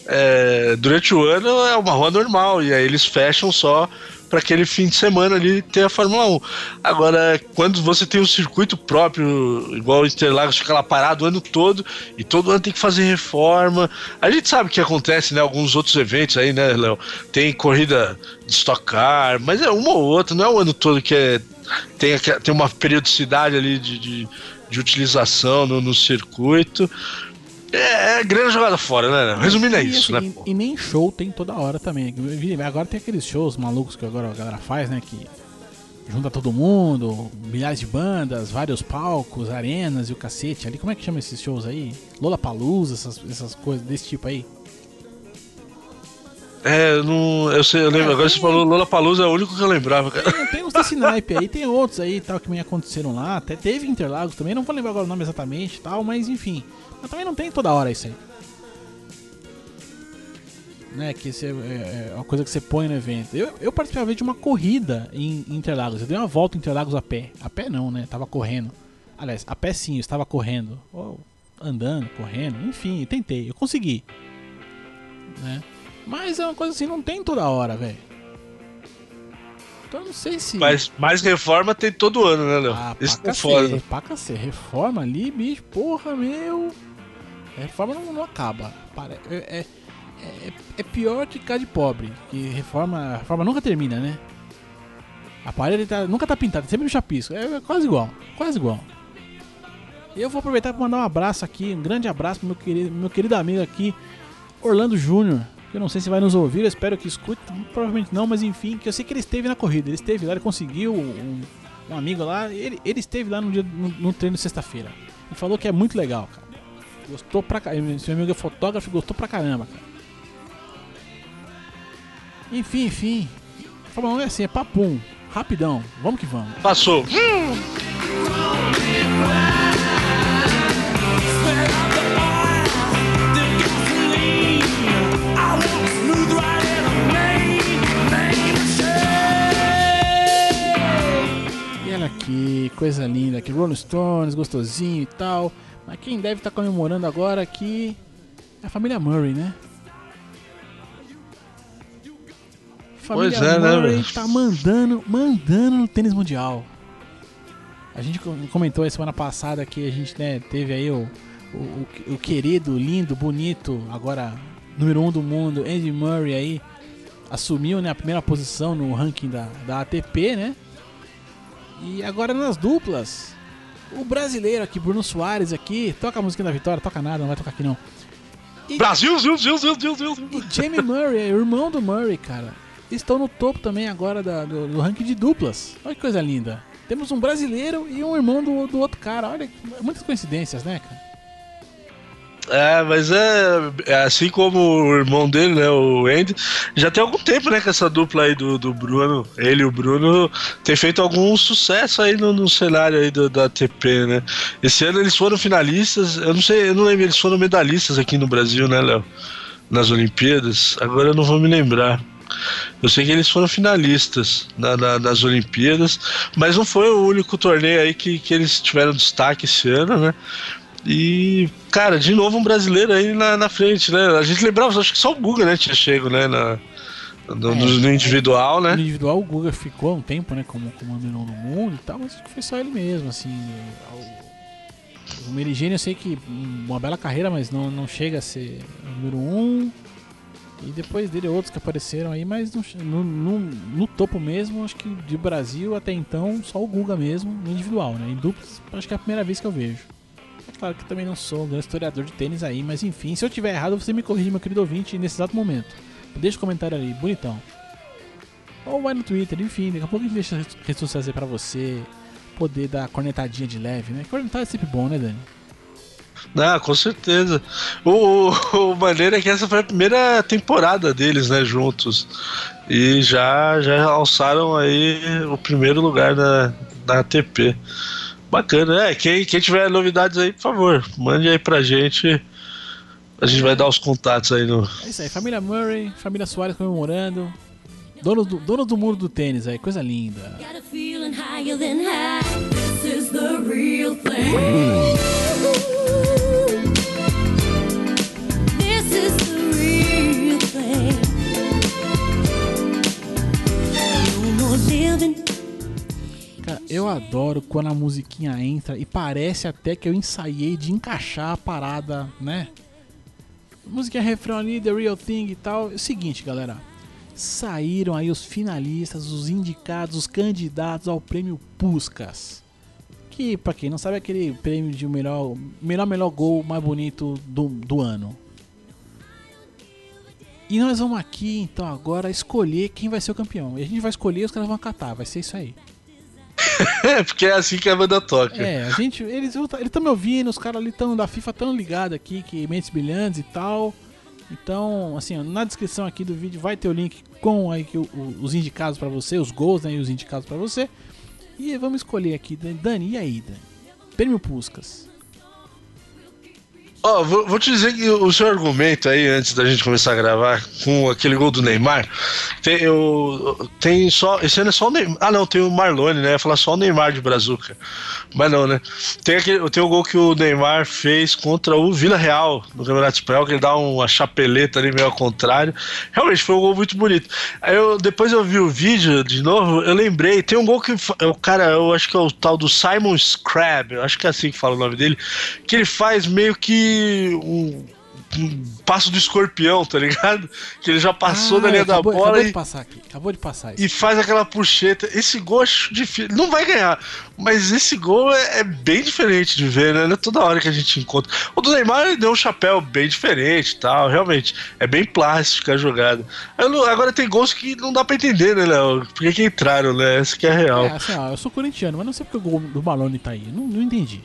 é, durante o ano é uma rua normal, e aí eles fecham só para aquele fim de semana ali ter a Fórmula 1. Agora, quando você tem um circuito próprio, igual o Interlagos, fica lá parado o ano todo e todo ano tem que fazer reforma. A gente sabe que acontece, né? Alguns outros eventos aí, né, Léo? Tem corrida de Stock Car, mas é uma ou outra, não é o ano todo que é, tem, tem uma periodicidade ali de, de, de utilização no, no circuito. É, é grana jogada fora, né? Resumindo é isso, assim, né? e, e nem show tem toda hora também. Agora tem aqueles shows malucos que agora a galera faz, né? Que junta todo mundo, milhares de bandas, vários palcos, arenas e o cacete ali. Como é que chama esses shows aí? Lola Palusa, essas, essas coisas desse tipo aí. É, eu não, eu sei, eu lembro. Agora você falou Lola Palusa é o único que eu lembrava, cara. Tem, tem uns desse naipe aí, tem outros aí tal que me aconteceram lá. Até teve Interlagos também, não vou lembrar agora o nome exatamente tal, mas enfim. Mas também não tem toda hora isso aí. Né, que você, é, é uma coisa que você põe no evento. Eu, eu participei uma vez de uma corrida em Interlagos. Eu dei uma volta em Interlagos a pé. A pé não, né? Tava correndo. Aliás, a pé sim, eu estava correndo. Ou andando, correndo, enfim, tentei. Eu consegui. Né? Mas é uma coisa assim, não tem toda hora, velho. Então eu não sei se. Mas mais reforma tem todo ano, né, Léo? Ah, Isso foda. cacete, pra cacete. Reforma ali, bicho, porra, meu. Reforma não, não acaba. É, é, é, é pior que ficar de pobre. Que reforma, reforma nunca termina, né? A parede tá- nunca tá pintada, sempre no chapisco. É, é quase igual, quase igual. E eu vou aproveitar para mandar um abraço aqui, um grande abraço pro meu querido, meu querido amigo aqui, Orlando Júnior. Que eu não sei se vai nos ouvir, eu espero que escute. Provavelmente não, mas enfim, que eu sei que ele esteve na corrida. Ele esteve lá, ele conseguiu um, um amigo lá. Ele, ele esteve lá no, dia, no, no treino de sexta-feira. E falou que é muito legal, cara. Gostou pra caramba. Esse meu amigo é fotógrafo e gostou pra caramba, cara. Enfim, enfim. Fórmula 1 é assim, é papum. Rapidão. Vamos que vamos. Passou. E aqui, coisa linda aqui. Rolling Stones, gostosinho e tal. Mas quem deve estar comemorando agora aqui é a família Murray, né? Família Pois é, né, Murray velho? tá mandando, mandando no tênis mundial. A gente co- comentou aí semana passada que a gente né, teve aí o, o, o- o querido, lindo, bonito, agora número um do mundo, Andy Murray aí, assumiu né, a primeira posição no ranking da, da ATP, né? E agora nas duplas, o brasileiro aqui, Bruno Soares aqui, toca a música da vitória, toca nada, não vai tocar aqui não. Brasil, Zil, Zil, Zil, Zil, Zil. E Jamie Murray, o irmão do Murray, cara, estão no topo também agora da- do, do ranking de duplas. Olha que coisa linda. Temos um brasileiro e um irmão do, do outro cara. Olha, muitas coincidências, né, cara? É, mas é, é assim como o irmão dele, né, o Andy, já tem algum tempo, né, que essa dupla aí do, do Bruno, ele e o Bruno, tem feito algum sucesso aí no, no cenário aí do- da ATP, né. Esse ano eles foram finalistas, eu não sei, eu não lembro, eles foram medalhistas aqui no Brasil, né, Léo? Nas Olimpíadas, agora eu não vou me lembrar. Eu sei que eles foram finalistas na- na- nas Olimpíadas, mas não foi o único torneio aí que, que eles tiveram destaque esse ano, né? E, cara, de novo um brasileiro aí na, na frente, né? A gente lembrava, acho que só o Guga, né, tinha chego, né, na, no, no- no individual, No né? individual, o Guga ficou um tempo, né, como, como número um no mundo e tal, mas acho que foi só ele mesmo, assim. O, o Merigene eu sei que uma bela carreira, mas não, não chega a ser o número um. E depois dele outros que apareceram aí, mas no, no, no- no topo mesmo, acho que de Brasil até então, só o Guga mesmo, no individual, né? Em duplas, acho que é a primeira vez que eu vejo. Claro que também não sou um grande historiador de tênis aí, mas enfim, se eu tiver errado, você me corrige, meu querido ouvinte, nesse exato momento. Deixa o comentário ali, bonitão. Ou vai no Twitter, enfim, daqui a pouco a gente deixa as redes sociais aí pra você poder dar cornetadinha de leve, né? Cornetada é sempre bom, né, Dani? Ah, com certeza. O, o, o maneiro é que essa foi a primeira temporada deles, né, juntos. E já, já alçaram aí o primeiro lugar na, na ATP. Bacana, é. Quem, quem tiver novidades aí, por favor, mande aí pra gente. A gente vai dar os contatos aí no. É isso aí, família Murray, família Soares comemorando. Donos do, donos do mundo do tênis aí, coisa linda. This Cara, eu adoro quando a musiquinha entra e parece até que eu ensaiei de encaixar a parada, né? Música refrão ali, The Real Thing e tal. É o seguinte, galera. Saíram aí os finalistas, os indicados, os candidatos ao prêmio Puskas. Que, pra quem não sabe, é aquele prêmio de melhor, melhor, melhor gol mais bonito do, do ano. E nós vamos aqui, então, agora escolher quem vai ser o campeão. E a gente vai escolher os caras vão acatar, vai ser isso aí. É, porque é assim que a banda toca. É, a gente, eles estão me ouvindo, os caras ali tão, da FIFA estão ligados aqui, que mentes brilhantes e tal. Então, assim, na descrição aqui do vídeo vai ter o link com aí o- os indicados pra você, os gols né, e os indicados pra você. E vamos escolher aqui, Dani, e aí, Dani? Prêmio Puskas. Ó, vou, vou te dizer que o seu argumento aí, antes da gente começar a gravar, com aquele gol do Neymar, tem, eu, tem só. Esse ano é só o Neymar. Ah, não, tem o Marlone, né? Ia falar só o Neymar de Brazuca. Mas não, né? Tem, aquele, tem o gol que o Neymar fez contra o Vila Real no Campeonato Espanhol, que ele dá uma chapeleta ali meio ao contrário. Realmente foi um gol muito bonito. Aí eu, depois eu vi o vídeo de novo, eu lembrei, tem um gol que é o cara, eu acho que é o tal do Simon Scrab, eu acho que é assim que fala o nome dele, que ele faz meio que um, um passo do escorpião, tá ligado? Que ele já passou Ah, da linha da acabou, bola acabou e, de passar aqui, acabou de passar isso. e faz aquela puxeta. Esse gol acho difícil. Não vai ganhar, mas esse gol é, é bem diferente de ver, né? Não é toda hora que a gente encontra. O do Neymar ele deu um chapéu bem diferente e tal, realmente. É bem plástica a jogada. Não- agora tem gols que não dá pra entender, né, Léo? Por que, que entraram, né? Essa que é a real. É, assim, ó, eu sou corintiano, mas não sei porque o gol do Malone tá aí. Não, não entendi.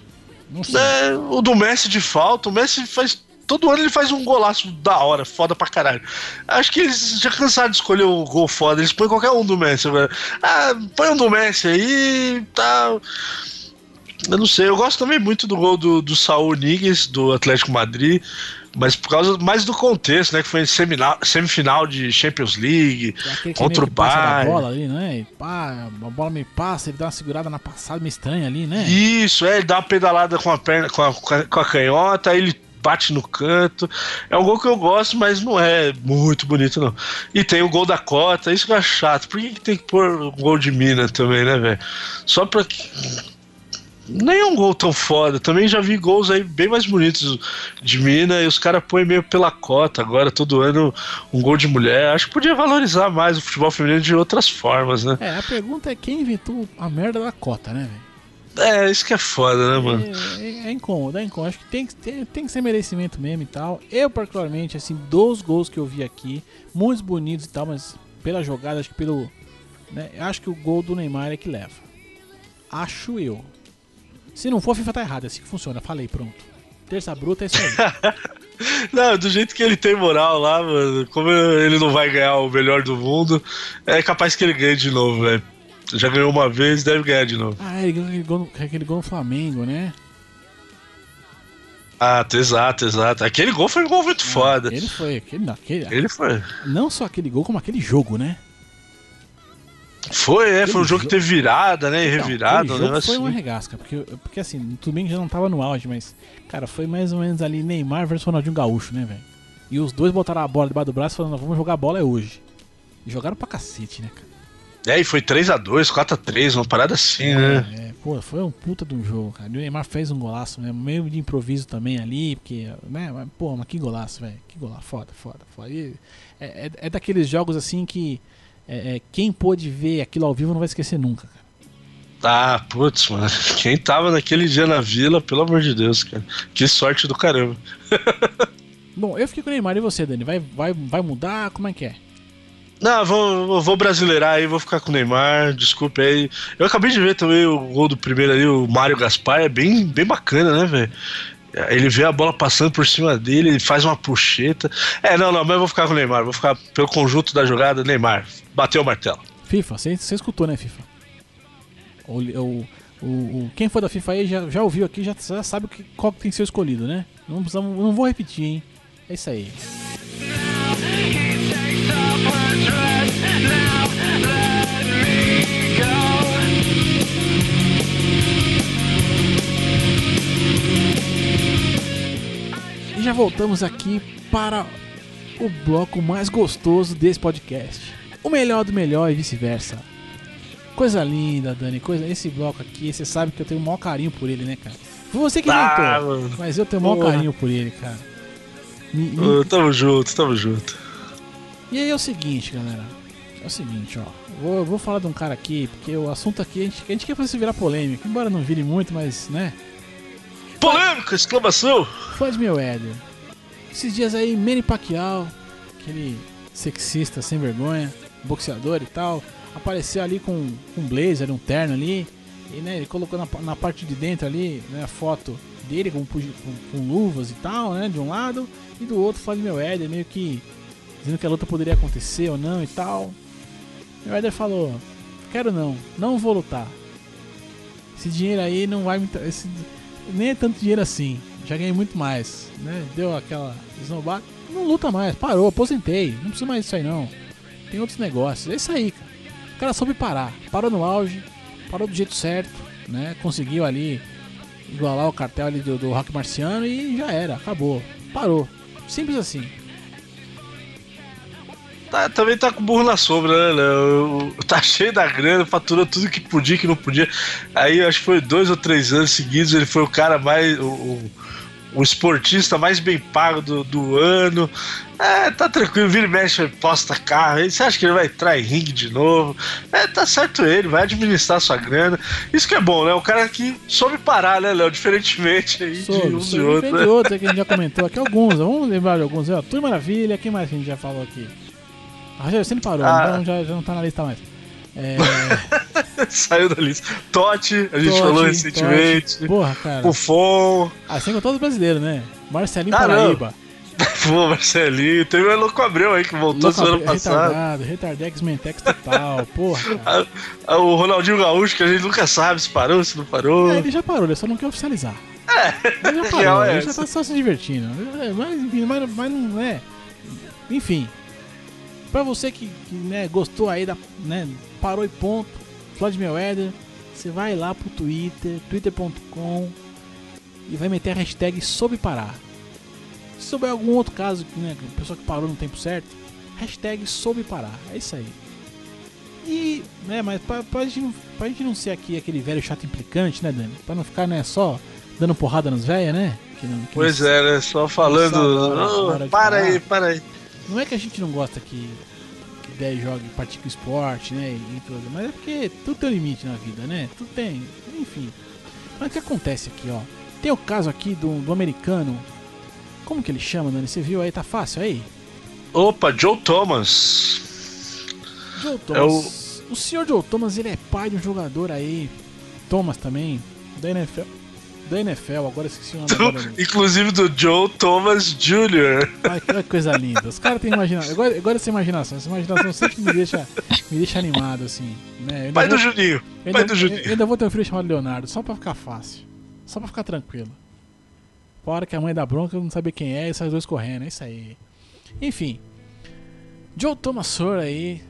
Não sei. É, o do Messi de falta, o Messi faz. Todo ano ele faz um golaço da hora, foda pra caralho. Acho que eles já cansaram de escolher o gol foda, eles põem qualquer um do Messi agora. Ah, põe um do Messi aí tal. Eu não sei, eu gosto também muito do gol do, do Saul do Atlético Madrid, mas por causa mais do contexto, né? Que foi em semifinal, semifinal de Champions League, É contra o Bayern. bola ali, né? E pá, a bola me passa, ele dá uma segurada na passada meio estranha ali, né? Isso, é, ele dá uma pedalada com a perna, com a, com a- com a canhota, aí ele bate no canto. É um gol que eu gosto, mas não é muito bonito, não. E tem o gol da cota, isso que é chato. Por que, que tem que pôr o gol de mina também, né, velho? Só pra. que- nenhum gol tão foda. Também já vi gols aí bem mais bonitos de mina e os caras põem meio pela cota agora, todo ano um gol de mulher. Acho que podia valorizar mais o futebol feminino de outras formas, né? É, a pergunta é quem inventou a merda da cota, né, velho? É, isso que é foda, né, mano? É, é, é incômodo, é incômodo. Acho que tem, que- tem, tem que ser merecimento mesmo e tal. Eu, particularmente, assim, dos gols que eu vi aqui, muitos bonitos e tal, mas pela jogada, acho que pelo. Né, acho que o gol do Neymar é que leva. Acho eu. Se não for, a FIFA tá errada, é assim que funciona. Falei, pronto. Terça bruta é isso aí. Não, do jeito que ele tem moral lá, mano, como ele não vai ganhar o melhor do mundo, é capaz que ele ganhe de novo, velho. Já ganhou uma vez, deve ganhar de novo. ah, ele ganhou aquele gol, no- aquele gol no Flamengo, né? Ah, exato, exato. Aquele gol foi um gol muito foda. Ele foi, aquele, não, aquele, Ele foi. não só aquele gol, como aquele jogo, né? Foi, é, foi um jogo que teve virada, né? E Então, revirada, um jogo foi uma assim. regasca, porque, porque assim, tudo bem que já não tava no auge, mas, cara, foi mais ou menos ali Neymar versus Ronaldinho Gaúcho, né, velho? E os dois botaram a bola debaixo do braço e falaram, vamos jogar bola é hoje. E jogaram pra cacete, né, cara? É, e foi 3x2, 4x3, uma parada assim, né? É, pô, foi um puta de um jogo, cara. E o Neymar fez um golaço, né? Meio de improviso também ali, porque, né? Mas, pô, mas que golaço, velho. Que golaço, foda, foda, foda. E é, é, é daqueles jogos assim que é, é, quem pôde ver aquilo ao vivo não vai esquecer nunca, cara. Ah, putz, mano. Quem tava naquele dia na vila, pelo amor de Deus, cara. Que sorte do caramba. Bom, eu fiquei com o Neymar e você, Dani? Vai, vai, vai mudar? Como é que é? Não, vou, vou- vou brasileirar aí, vou ficar com o Neymar, desculpe aí. Eu acabei de ver também o gol do primeiro ali, o Mário Gaspar, é bem, bem bacana, né, velho? Ele vê a bola passando por cima dele, ele faz uma puxeta. É, não, não, mas eu vou ficar com o Neymar, vou ficar pelo conjunto da jogada, Neymar. Bateu o martelo. FIFA, você, você escutou, né, FIFA? O, o, o, o- quem for da FIFA aí já, já ouviu aqui, já, já sabe o que, qual que tem que ser escolhido, né? Não, precisamos, não vou repetir, hein? É isso aí. E já voltamos aqui para o bloco mais gostoso desse podcast. O melhor do melhor e vice-versa. Coisa linda, Dani. Coisa, esse bloco aqui, você sabe que eu tenho o maior carinho por ele, né, cara? Foi você que Ah, inventou, mano. mas eu tenho o maior Porra. carinho por ele, cara. Me- me- Ô, tamo junto, tamo junto. E aí é o seguinte, galera. É o seguinte, ó. Vou, vou falar de um cara aqui, porque o assunto aqui, a gente, a gente quer fazer virar polêmica. Embora não vire muito, mas, né? Polêmica, exclamação! Floyd Mayweather. Esses dias aí, Manny Pacquiao, aquele sexista sem vergonha, boxeador e tal, apareceu ali com um blazer, um terno ali, e né, ele colocou na, na parte de dentro ali, né, a foto dele com, com, com luvas e tal, né, de um lado, e do outro Floyd Mayweather, meio que dizendo que a luta poderia acontecer ou não e tal. Mayweather falou, quero não, não vou lutar. Esse dinheiro aí não vai me... Esse, nem é tanto dinheiro assim. Já ganhei muito mais, né? Deu aquela esnobada. Não luta mais, parou, aposentei. Não precisa mais disso aí não. Tem outros negócios. É isso aí, cara. O cara soube parar. Parou no auge, parou do jeito certo, né? Conseguiu ali igualar o cartel ali do, do Rock Marciano e já era, acabou. Parou. Simples assim. Tá- também tá com burro na sombra, né, Léo? Tá cheio da grana, faturou tudo que podia, que não podia. Aí acho que foi dois ou três anos seguidos, ele foi o cara mais. O, o, o esportista mais bem pago do, do ano. É, tá tranquilo, vira e mexe, posta carro. Aí Você acha que ele vai entrar em ringue de novo? É, tá certo ele, vai administrar sua grana. Isso que é bom, né? O cara que soube parar, né, Léo? Diferentemente aí de Sobre, uns e outros. de né? outros que a gente já comentou aqui, alguns. Vamos lembrar de alguns. Ó, Tudo Maravilha, quem mais que a gente já falou aqui? A Rogério sempre parou, Ah. então já, já não tá na lista mais. É, Saiu da lista. Totti, a gente Totti, falou recentemente. Totti. Porra, cara. Buffon. Ah, sem contar os brasileiros, né? Marcelinho Ah, não. Paraíba. Pô, Marcelinho. Teve o Louco Abreu aí que voltou Louco, semana passada. retardado, retardex, mentex total. Porra, cara. Ah, O Ronaldinho Gaúcho, que a gente nunca sabe se parou, se não parou. É, ele já parou, ele só não quer oficializar. Ele já parou, é ele já essa. tá só se divertindo. É, Mas, enfim, mas, mas não é. Enfim. Pra você que, que, né, gostou aí da. Né, parou e ponto. Floyd Mayweather. Você vai lá pro Twitter, twitter.com e vai meter a hashtag soube parar. Se souber algum outro caso, né, pessoa que parou no tempo certo, hashtag soube parar. É isso aí. E, né, mas pra, pra, gente, não- pra gente não ser aqui aquele velho chato implicante, né, Dani? Pra não ficar, né, só dando porrada nos velhas, né? Que não- que Pois não- é, né? Só falando. Hora- "Oh, para falar." aí, para aí. Não é que a gente não gosta que, que daí jogue, pratique esporte, né? E tudo, mas é porque tudo tem um limite na vida, né? Tudo tem. Enfim. Mas o que acontece aqui, ó? Tem o caso aqui do, do americano. Como que ele chama, Dani? Você viu aí? Tá fácil aí? Opa, Joe Thomas. Joe É Thomas. o... senhor Joe Thomas, ele é pai de um jogador aí. Thomas também. Da NFL. Da NFL, agora esqueci o nome né? Inclusive do Joe Thomas Jr. Ai, que coisa linda. Os caras têm imaginação. Agora, agora essa imaginação. Essa imaginação sempre me deixa, me deixa animado, assim. Né? Pai do vou- Juninho. eu Pai ainda, do Juninho. ainda vou ter um filho chamado Leonardo, só pra ficar fácil. Só pra ficar tranquilo. Pra hora que a mãe dá bronca, eu não saber quem é e sai os dois correndo. É isso aí. Enfim. Joe Thomas Sor aí.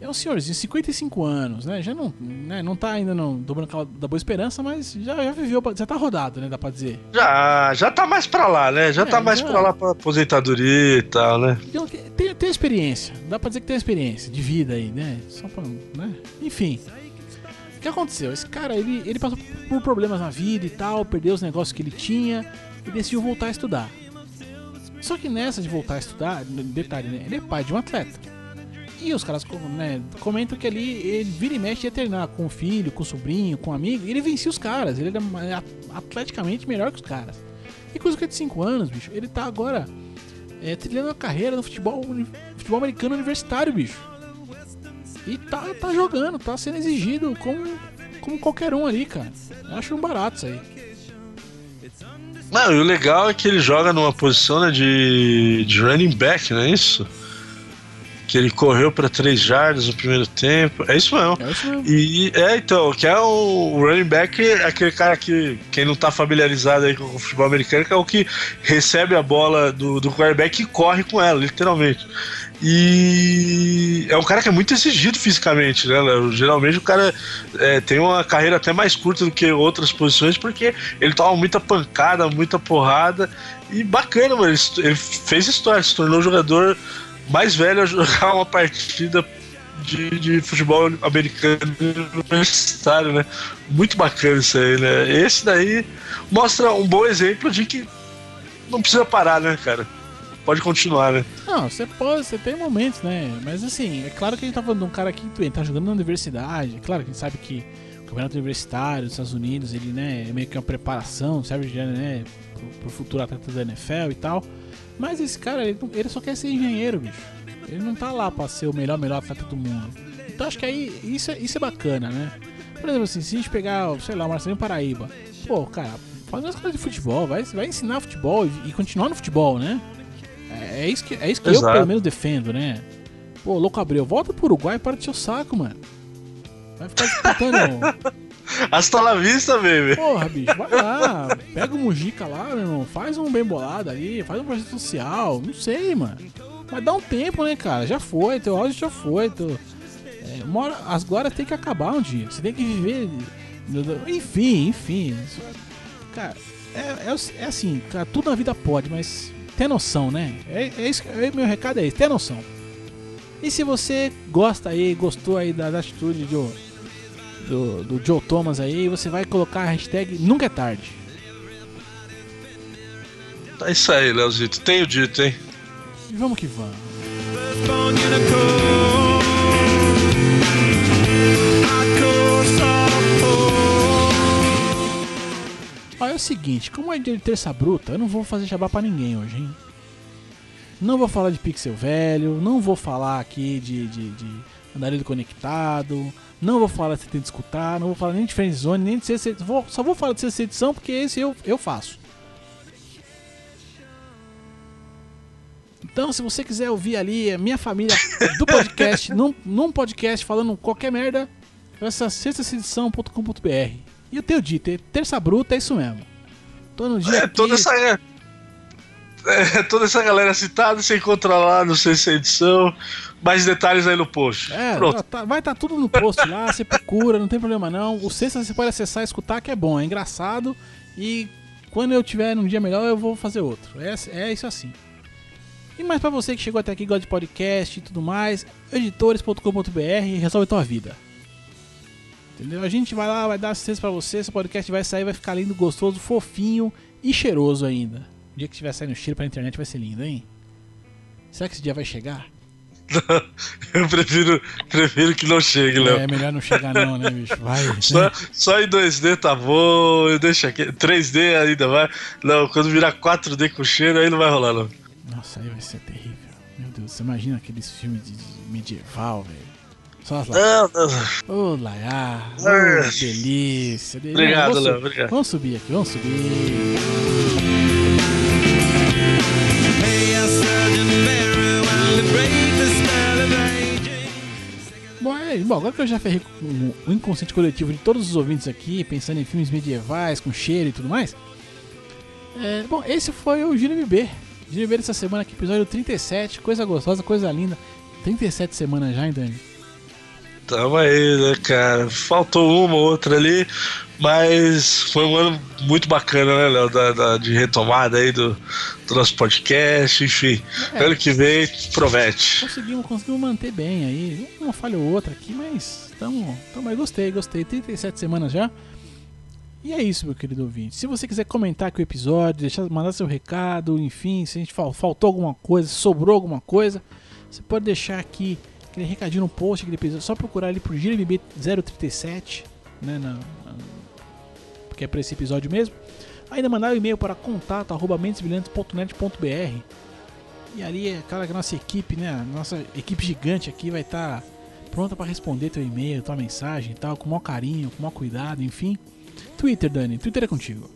É um senhorzinho, 55 anos, né? Já não, né, não tá ainda no dobrando cala da boa esperança, mas já, já viveu, já tá rodado, né? Dá pra dizer. Já, já tá mais pra lá, né? Já É, tá mais já. pra lá pra aposentadoria e tal, né? Então, tem, tem experiência, dá pra dizer que tem experiência de vida aí, né? Só pra, né? Enfim. O que aconteceu? Esse cara, ele, ele passou por problemas na vida e tal, perdeu os negócios que ele tinha e decidiu voltar a estudar. Só que nessa de voltar a estudar, detalhe, né? Ele é pai de um atleta. E os caras né, comentam que ali ele vira e mexe ia treinar com o filho, com o sobrinho, com o amigo, e ele vencia os caras, ele era atleticamente melhor que os caras. E com os 55 anos, bicho, ele tá agora é, trilhando a carreira no futebol, futebol americano universitário, bicho. E tá, tá jogando, tá sendo exigido como, como qualquer um ali, cara. Eu acho um barato isso aí. Não, e o legal é que ele joga numa posição né, de, de running back, não é isso? Que ele correu pra três jardas no primeiro tempo. É isso mesmo. É isso mesmo. E é, então, que é o running back, aquele cara que, quem não tá familiarizado aí com o futebol americano, que é o que recebe a bola do, do quarterback e corre com ela, literalmente. E é um cara que é muito exigido fisicamente, né? Geralmente o cara é, tem uma carreira até mais curta do que outras posições, porque ele toma muita pancada, muita porrada. E bacana, mano. Ele, ele fez história, se tornou o jogador mais velho a jogar uma partida de, de futebol americano universitário, né? Muito bacana isso aí, né? Esse daí mostra um bom exemplo de que não precisa parar, né, cara? Pode continuar, né? Não, você pode, você tem momentos, né? Mas assim, é claro que a gente tá falando de um cara que ele tá jogando na universidade. É claro que a gente sabe que o campeonato universitário dos Estados Unidos, ele, né, é meio que uma preparação, serve já, né, pro, pro futuro atleta da NFL e tal. Mas esse cara, ele, ele só quer ser engenheiro, bicho. Ele não tá lá pra ser o melhor, melhor atleta do mundo. Então acho que aí isso é, isso é bacana, né? Por exemplo, assim, se a gente pegar, sei lá, o Marcelinho Paraíba, pô, cara, faz umas coisas de futebol, vai, vai ensinar futebol e, e continuar no futebol, né? É, é isso que, é isso que eu pelo menos defendo, né? Pô, louco Abreu, volta pro Uruguai e para de seu saco, mano. Vai ficar disputando. Hasta la vista, baby. Porra, bicho, vai lá, pega o Mujica lá, meu irmão, faz um bem bolado ali, faz um projeto social, não sei, mano. Mas dá um tempo, né, cara? Já foi, teu áudio já foi. Teu... É, hora, as glórias tem que acabar um dia. Você tem que viver. Enfim, enfim. Cara, é, é, é assim, cara, tudo na vida pode, mas tem noção, né? É, é isso, é, meu recado é esse, tem noção. E se você gosta aí, gostou aí da, da atitude do, do, do Joe Thomas aí, você vai colocar a hashtag Nunca é Tarde. É isso aí, Leozito. Tenho dito, hein? E vamos que vamos. Olha, é o seguinte, como é dia de terça bruta, eu não vou fazer jabá pra ninguém hoje, hein? Não vou falar de pixel velho, não vou falar aqui de, de, de andarilho conectado, não vou falar você tem que escutar, não vou falar nem de friendzone, nem de sexta edição, só vou falar de sexta edição porque esse eu, eu faço. Então, se você quiser ouvir ali a minha família do podcast, num, num podcast falando qualquer merda, essa sextaedição.com.br. E eu tenho dito, é terça bruta é isso mesmo. Tô no dia É, aqui, toda essa. é, toda essa galera citada você encontra lá no CC Edição. Mais detalhes aí no post. É, Pronto. tá- vai estar tudo no post lá, você procura, não tem problema não. O sexta você pode acessar e escutar que é bom, é engraçado. E quando eu tiver num dia melhor eu vou fazer outro. É, é isso assim. E mais pra você que chegou até aqui, gosta de podcast e tudo mais, editores.com.br resolve tua vida. Entendeu? A gente vai lá, vai dar assistência pra você, seu podcast vai sair, vai ficar lindo, gostoso, fofinho e cheiroso ainda. O dia que estiver saindo cheiro pra internet vai ser lindo, hein? Será que esse dia vai chegar? Eu prefiro, prefiro que não chegue, Léo. É melhor não chegar não, né, bicho? Vai. Só, né? só em 2D tá bom, deixa aqui. 3D ainda vai. Não, quando virar 4D com cheiro, aí não vai rolar, não. Nossa, aí vai ser terrível. Meu Deus, você imagina aqueles filmes de de medieval, velho. Só as não. Ô, Laiá. Ô, Ah. delícia, delícia. Obrigado, Léo, obrigado. Vamos subir aqui, vamos subir. Bom, é, bom, agora que eu já ferrei o inconsciente coletivo de todos os ouvintes aqui, pensando em filmes medievais, com cheiro e tudo mais. é, bom, esse foi o Giro MB. Giro MB dessa semana aqui, episódio 37, coisa gostosa, coisa linda. 37 semanas já, hein, Dani? Tamo aí, né, cara? Faltou uma ou outra ali, mas foi um ano muito bacana, né, Léo? Da, da- de retomada aí do, do nosso podcast, enfim. É. Ano que vem promete. Conseguimos, conseguimos manter bem aí. Uma falha ou outra aqui, mas tamo, tamo aí. Gostei, gostei. 37 semanas já. E é isso, meu querido ouvinte. Se você quiser comentar aqui o episódio, deixar, mandar seu recado, enfim, se a gente fal- faltou alguma coisa, sobrou alguma coisa, você pode deixar aqui aquele recadinho no post aquele episódio. Só procurar ali pro GiroMB 037, né? Na, na- que é pra esse episódio mesmo. Ainda mandar o e-mail para contato.mentesbrilhantes.net.br e ali é claro que a nossa equipe, né? Nossa equipe gigante aqui vai estar pronta para responder teu e-mail, tua mensagem e tal, com o maior carinho, com o maior cuidado, enfim. Twitter, Dani, Twitter é contigo.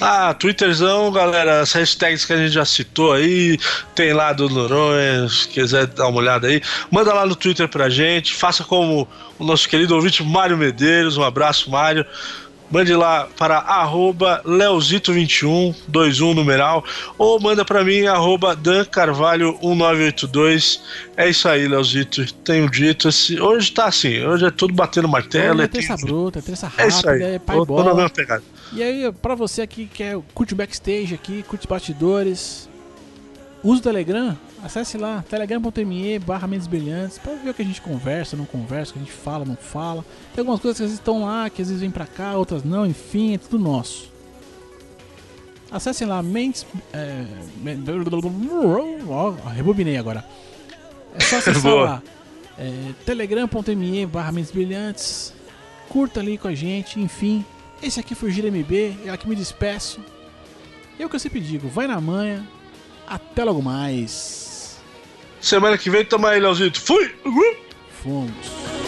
Ah, Twitterzão, galera, as hashtags que a gente já citou aí, tem lá do Noronha, se quiser dar uma olhada aí, manda lá no Twitter pra gente, faça como o nosso querido ouvinte Mário Medeiros, um abraço, Mário. Mande lá para arroba Leozito21, 21 numeral, ou manda pra mim, arroba Dan Carvalho 1982. É isso aí, Leozito. Tenho dito. Esse, hoje tá assim, hoje é tudo batendo martelo. Hoje é é terça tudo- bruta, é terça É isso rápida, aí. é pai Tô, tô na bola. mesma pegada. E aí, pra você aqui que é, curte o backstage aqui, curte os bastidores, usa o Telegram, acesse lá, telegram.me barra Mentes Brilhantes, pra ver o que a gente conversa, não conversa, o que a gente fala, não fala. Tem algumas coisas que às vezes estão lá, que às vezes vêm pra cá, outras não, enfim, é tudo nosso. Acessem lá, Mentes... É, rebobinei agora. É só acessar lá, é, telegram.me barra Mentes Brilhantes, curta ali com a gente, enfim. Esse aqui foi o Gira MB, é aqui me despeço. E é o que eu sempre digo, vai na manha, até logo mais. Semana que vem tamo aí, Leozito. Fui! Uhul! Fomos.